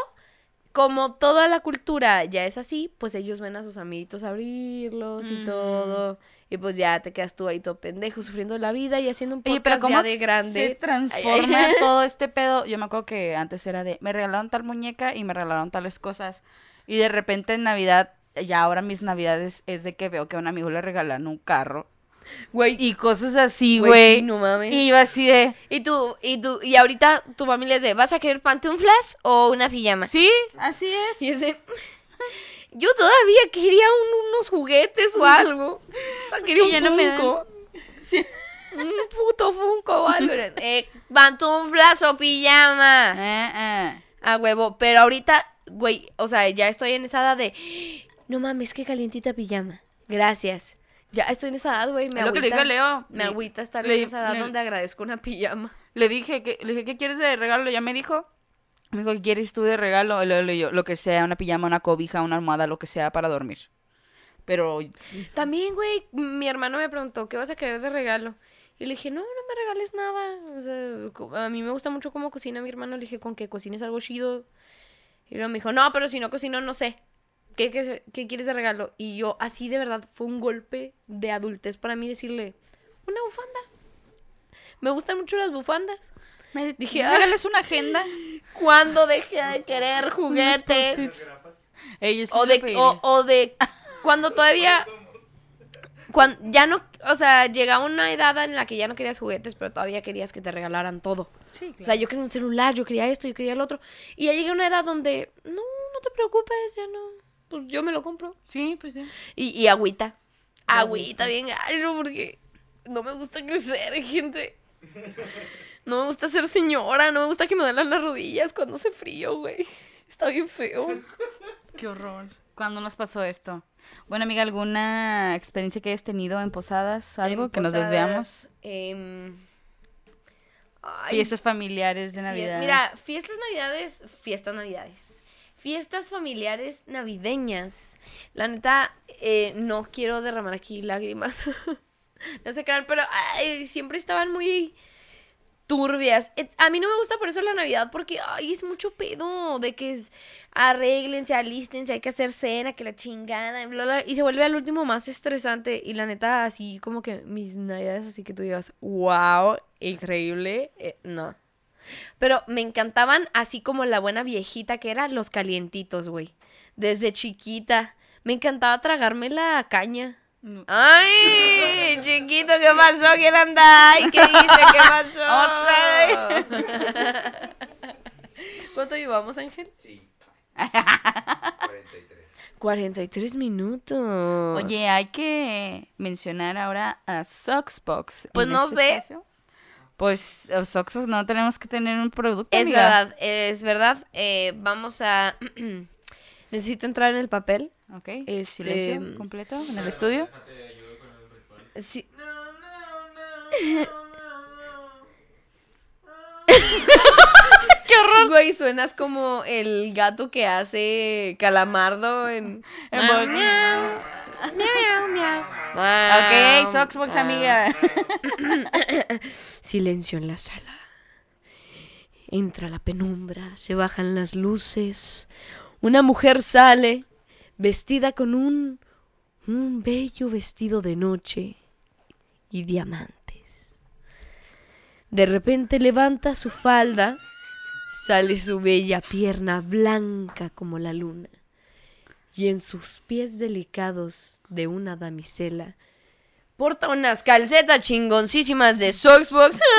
como toda la cultura ya es así, pues ellos ven a sus amiguitos abrirlos y Mm. todo, y pues ya te quedas tú ahí todo pendejo, sufriendo la vida y haciendo un podcast pero ya ¿cómo de se grande. transforma Ay, *laughs* ay. todo este pedo? Yo me acuerdo que antes era de, me regalaron tal muñeca y me regalaron tales cosas. Y de repente en Navidad, ya ahora mis Navidades es de que veo que a un amigo le regalan un carro. Güey, Y cosas así, güey, sí, no mames. y yo así de, Y tú, y tú, y ahorita tu familia es de, ¿vas a querer pantuflas o una pijama? sí, así es. Y es de, yo todavía quería un- unos juguetes o algo. Quería un ya no me dan. Funko. Un puto Funko o algo. Eh, pantuflas o pijama. Eh, eh. A huevo. Pero ahorita, güey, o sea, ya estoy en esa edad de. No mames, qué calientita pijama. Gracias. Ya estoy en esa edad, güey. Me Es lo que le dije a agüita. Leo. Me agüita estar le- en esa edad le- donde agradezco una pijama. Le dije, que, le dije, ¿qué quieres de regalo? Ya me dijo. Me dijo, ¿qué quieres tú de regalo? Le digo, lo que sea, una pijama, una cobija, una almohada, lo que sea para dormir. Pero También, güey, mi hermano me preguntó, ¿qué vas a querer de regalo? Y le dije, no, no me regales nada. O sea, a mí me gusta mucho cómo cocina mi hermano. Le dije, con que cocines algo chido. Y luego me dijo, no, pero si no cocino, no sé. ¿Qué, qué, qué quieres de regalo? Y yo, así de verdad, fue un golpe de adultez para mí decirle, una bufanda. Me gustan mucho las bufandas. me Dije, ah. regales una agenda. *laughs* ¿Cuándo dejé de querer juguetes? post-its. Ey, yo sí O de, o, o de cuando todavía cuando ya no, o sea, llegaba una edad en la que ya no querías juguetes, pero todavía querías que te regalaran todo. Sí, O sea, yo quería un celular, yo quería esto, yo quería el otro. Y ya llegué a una edad donde, no, no te preocupes, ya no, pues yo me lo compro. Sí, pues sí. Y, y agüita. Agüita bien gallo, porque no me gusta crecer, *laughs* gente. No me gusta ser señora, no me gusta que me duelan las rodillas cuando hace frío, güey. Está bien feo. *laughs* Qué horror. ¿Cuándo nos pasó esto? Bueno, amiga, ¿alguna experiencia que hayas tenido en posadas? ¿Algo En que nos em, ay, Fiestas familiares de Navidad. Mira, fiestas navidades, fiestas navidades. Fiestas familiares navideñas. La neta, eh, no quiero derramar aquí lágrimas. *laughs* no sé crean, pero ay, siempre estaban muy turbias. A mí no me gusta por eso la Navidad, porque es mucho pedo de que es arréglense, alístense, hay que hacer cena, que la chingada, y bla, bla, y se vuelve al último más estresante. Y la neta, así como que mis Navidades, así que tú digas, wow, increíble, eh, no. Pero me encantaban, así como la buena viejita que era, los calientitos, güey. Desde chiquita. Me encantaba tragarme la caña. Mm. ¡Ay! Chiquito, ¿qué pasó? ¿Quién anda? ¡Ay! ¿Qué dice? ¿Qué pasó? *laughs* *laughs* ¿Cuánto llevamos, Ángel? Sí. *laughs* 43. 43 minutos. Oye, hay que mencionar ahora a Soxbox. Pues no este sé. espacio. Pues a Soxbox no tenemos que tener un producto. Es amiga. verdad, es verdad. Eh, vamos a... *clears throat* Necesito entrar en el papel. Ok. Este- Silencio completo en el estudio. Sí. *laughs* No, no, no, no, no, ¡Qué horror! Güey, suenas como el gato que hace calamardo en... En Miau, miau. Ok, Soxbox, amiga. *coughs* Silencio en la sala. Entra la penumbra, se bajan las luces. Una mujer sale vestida con un un bello vestido de noche y diamantes. De repente levanta su falda, sale su bella pierna blanca como la luna, y en sus pies delicados de una damisela porta unas calcetas chingoncísimas de Soxbox. *laughs*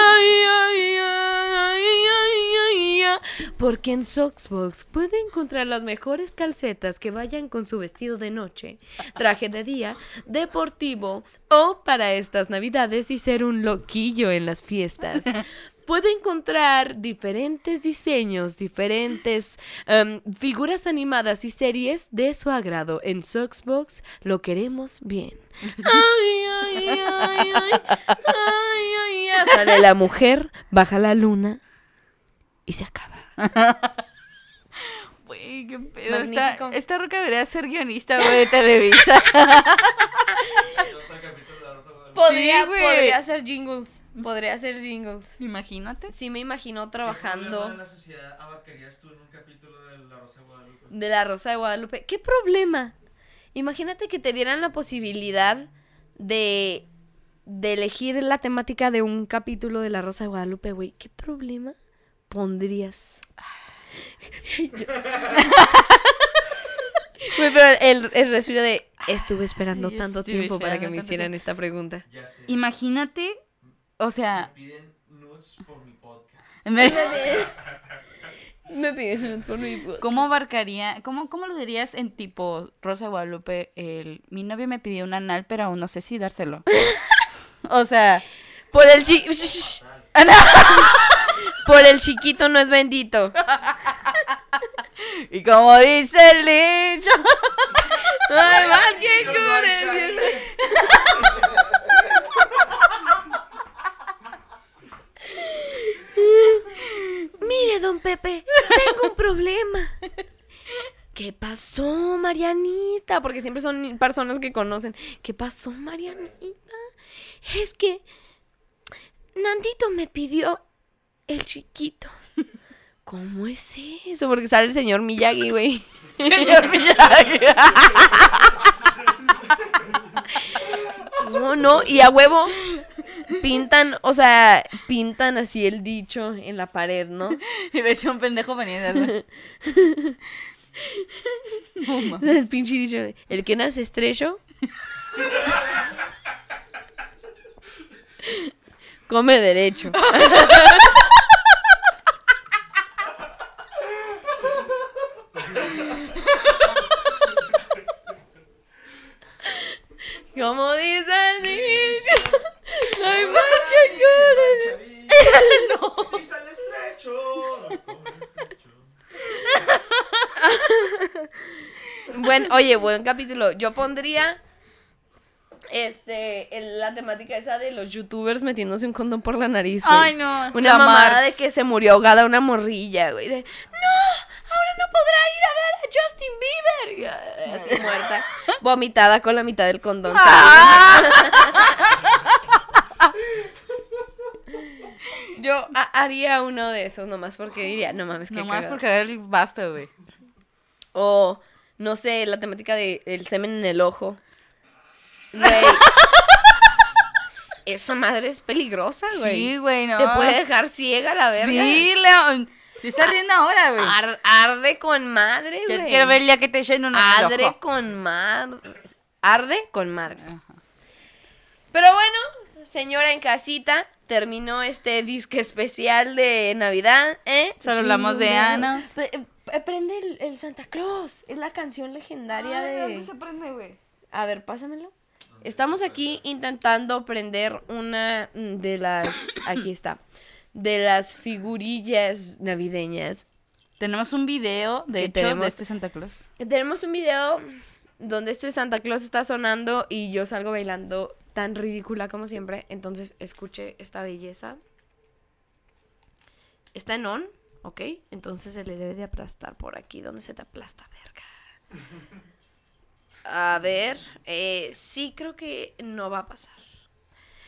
Porque en Soxbox puede encontrar las mejores calcetas que vayan con su vestido de noche, traje de día, deportivo o para estas navidades y ser un loquillo en las fiestas. Puede encontrar diferentes diseños, diferentes em, figuras animadas y series de su agrado. En Soxbox lo queremos bien. Ay, ay, ay, ay, ay, ay, ay. Sale la mujer, baja la luna y se acaba. *laughs* Güey, qué pedo. Esta, esta roca debería ser guionista, güey, de Televisa. *laughs* Podría, Sí, güey. podría hacer jingles. Podría hacer jingles. Imagínate. Sí me imagino ¿Qué problema trabajando en la sociedad abarcarías tú en un capítulo de La Rosa de Guadalupe? de la Rosa de Guadalupe. ¿Qué problema? Imagínate que te dieran la posibilidad de, de elegir la temática de un capítulo de la Rosa de Guadalupe, güey. ¿Qué problema pondrías? *laughs* *laughs* Güey, pero el, el respiro de estuve esperando tanto estuve tiempo para que me hicieran tiempo. esta pregunta. Ya sé. Imagínate, o sea, Me piden nudes por mi podcast. *laughs* me- Me pides un por mi voz. ¿cómo abarcaría, cómo, cómo lo dirías en tipo Rosa Guadalupe? El, mi novio me pidió un anal, pero aún no sé si dárselo. *laughs* o sea, Por el chi... *laughs* Por el chiquito no es bendito. Y como dice el dicho. *laughs* Ay, mal que cure. *laughs* Mire, don Pepe, tengo un problema. ¿Qué pasó, Marianita? Porque siempre son personas que conocen. ¿Qué pasó, Marianita? Es que Nandito me pidió el chiquito. ¿Cómo es eso? Porque sale el señor Miyagi, güey. *laughs* Señor Miyagi. No, no, y a huevo pintan, o sea, pintan así el dicho en la pared, ¿no? Y ves un pendejo veniendo. *laughs* El pinche dicho, el que nace estrecho. *laughs* Come derecho. Como dice el dicho, no hay más que cure. Si sale estrecho. ¿Cómo es estrecho? Buen, oye, buen capítulo. Yo pondría este el- la temática esa de los youtubers metiéndose un condón por la nariz. güey. Ay, no. Una mamada Mars. de que se murió ahogada una morrilla, güey. De, no, ahora no podrá ir a ver a Justin Bieber. Y, ah, Así muerta, *laughs* vomitada con la mitad del condón. *laughs* Yo ha- haría uno de esos nomás porque diría, no mames, que Nomás porque era el basto, güey. O, no sé, la temática de el semen en el ojo. *laughs* Güey. Esa madre es peligrosa, güey. Sí, güey, no. Te puede dejar ciega la verga. Sí, León. Se está riendo ahora, güey. Ar- arde con madre, Yo güey. quiero ver ya que te echen una Arde con madre. Arde con madre. Pero bueno, señora en casita, terminó este disque especial de Navidad, ¿eh? Solo hablamos de Chingado. Eh, Prende el, el Santa Claus. Es la canción legendaria de. prende, güey? A ver, pásamelo. Estamos aquí intentando prender una de las. Aquí está. De las figurillas navideñas. Tenemos un video, de hecho, tenemos- de este Santa Claus. Tenemos un video donde este Santa Claus está sonando y yo salgo bailando tan ridícula como siempre. Entonces, escuche esta belleza. Está en on, ¿ok? Entonces se le debe de aplastar por aquí, donde se te aplasta, verga. *laughs* A ver, eh, sí creo que no va a pasar.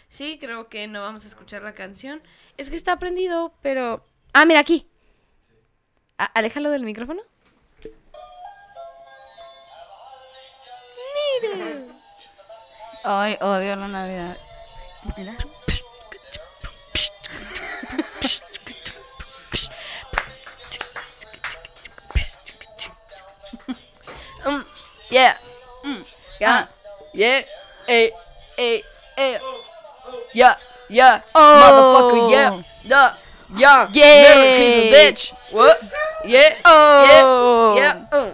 Sí, creo que no vamos a escuchar la canción. Es que está prendido, pero... Ah, mira aquí. A- aléjalo del micrófono. Mire. Ay, odio la Navidad. Mira. Yeah. Mm. Yeah. Ah. Yeah. Hey, hey, hey. Yeah. Yeah. Oh. Motherfucker, yeah. Yeah. Yeah. Merry Christmas, bitch. What? Yeah. Oh. Yeah. Yeah. Uh.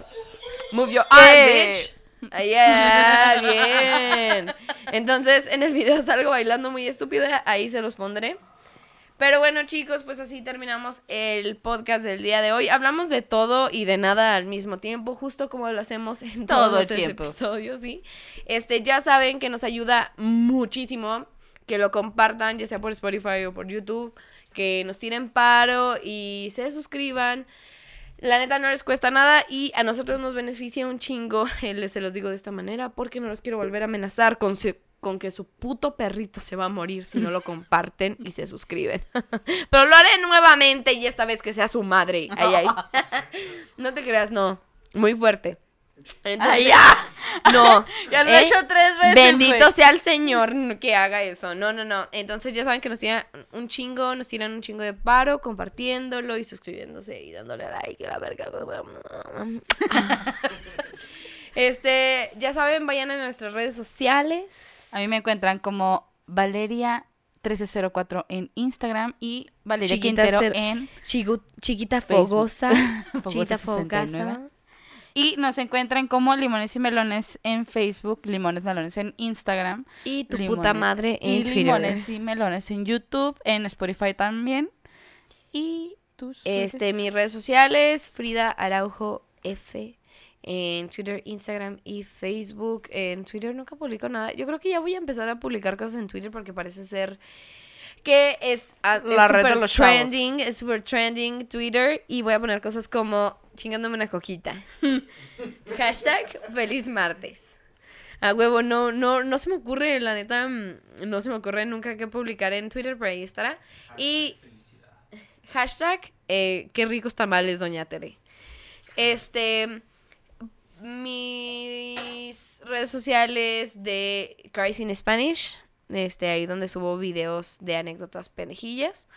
Move your eyes, Yeah. bitch. Ah, yeah, *laughs* bien. Entonces, en el video salgo bailando muy estúpida, ahí se los pondré. Pero bueno, chicos, pues así terminamos el podcast del día de hoy. Hablamos de todo y de nada al mismo tiempo, justo como lo hacemos en Todo todos el los tiempo. episodios, ¿sí? Este, ya saben que nos ayuda muchísimo que lo compartan, ya sea por Spotify o por YouTube, que nos tiren paro y se suscriban. La neta no les cuesta nada y a nosotros nos beneficia un chingo, *laughs* se los digo de esta manera, porque no los quiero volver a amenazar con, su- con que su puto perrito se va a morir si no lo *laughs* comparten y se suscriben. *laughs* Pero lo haré nuevamente y esta vez que sea su madre. *laughs* Ay, ay. No te creas, no. Muy fuerte. Entonces, Ay, ya. No. Ya lo he ¿eh? hecho tres veces. Bendito sea el Señor que haga eso. No, no, no. Entonces ya saben que nos tiran un chingo, nos tiran un chingo de paro compartiéndolo y suscribiéndose y dándole like a la verga. Este, ya saben, vayan a nuestras redes sociales. A mí me encuentran como Valeria 1304 en Instagram y Valeria Chiquita Quintero cero- en Chigu- chiquita *laughs* fogosa. Fogosa chiquita 69. fogosa. Y nos encuentran como Limones y Melones en Facebook, Limones Melones en Instagram. Y tu Limones- puta madre en y Twitter. Limones y Melones en YouTube, en Spotify también. Y tus Este, redes. mis redes sociales, Frida Araujo F. En Twitter, Instagram y Facebook. En Twitter nunca publico nada. Yo creo que ya voy a empezar a publicar cosas en Twitter porque parece ser que es, ah, es La red de chavos. trending, es super trending Twitter y voy a poner cosas como chingándome una coquita. *laughs* Hashtag feliz martes. A huevo, no, no, no se me ocurre, la neta, mm, no se me ocurre nunca qué publicar en Twitter, pero ahí estará. Y hashtag eh, qué ricos tamales, doña Tere. Este, mis redes sociales de Crazy in Spanish, este, ahí donde subo videos de anécdotas pendejillas.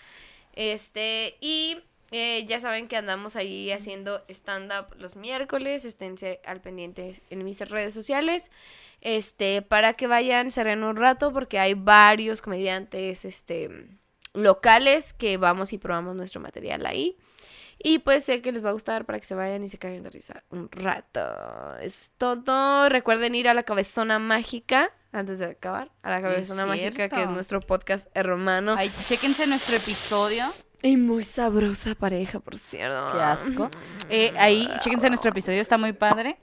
Este, y eh, ya saben que andamos ahí haciendo stand-up los miércoles, esténse al pendiente en mis redes sociales, este, para que vayan, se rían un rato, porque hay varios comediantes, este, locales que vamos y probamos nuestro material ahí. Y pues sé que les va a gustar para que se vayan y se caguen de risa un rato. Es todo. Recuerden ir a la cabezona mágica antes de acabar. A la cabezona mágica, que es nuestro podcast hermano. Ay, chéquense nuestro episodio. Y muy sabrosa pareja, por cierto. Qué asco. *laughs* Eh, ahí, chéquense nuestro episodio, está muy padre.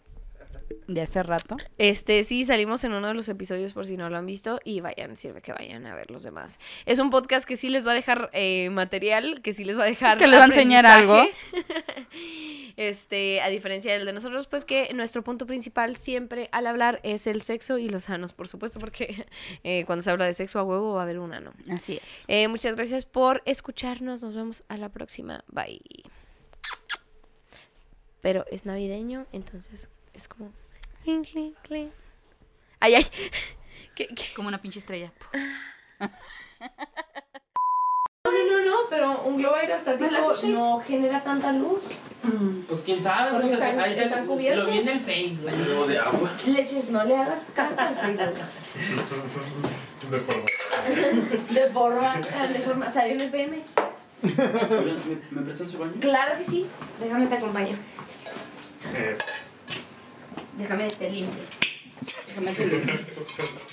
De hace rato. Este, sí, salimos en uno de los episodios por si no lo han visto y vayan, sirve que vayan a ver los demás. Es un podcast que sí les va a dejar eh, material, que sí les va a dejar Que les va a enseñar aprendizaje. *laughs* Este, a diferencia del de nosotros, pues que nuestro punto principal siempre al hablar es el sexo y los sanos, por supuesto, porque *laughs* eh, cuando se habla de sexo a huevo va a haber un ano. Así es. Eh, muchas gracias por escucharnos, nos vemos a la próxima, bye. Pero es navideño, entonces es como... clink, clink, clink. Ay, ay. ¿Qué, qué? Como una pinche estrella. No, *laughs* no, no, no, pero un globo aerostático no genera tanta luz. Pues quién sabe, pues, están- ahí se- están cubiertos. Lo vi en el Facebook. Un globo de agua. Leches, no le hagas caso al Facebook. De forma. *laughs* De forma, de forma, salió en el PM. ¿me, me prestan su baño? Claro que sí. Déjame te acompaño. Eh, Déjame te limpio. Déjame te limpio.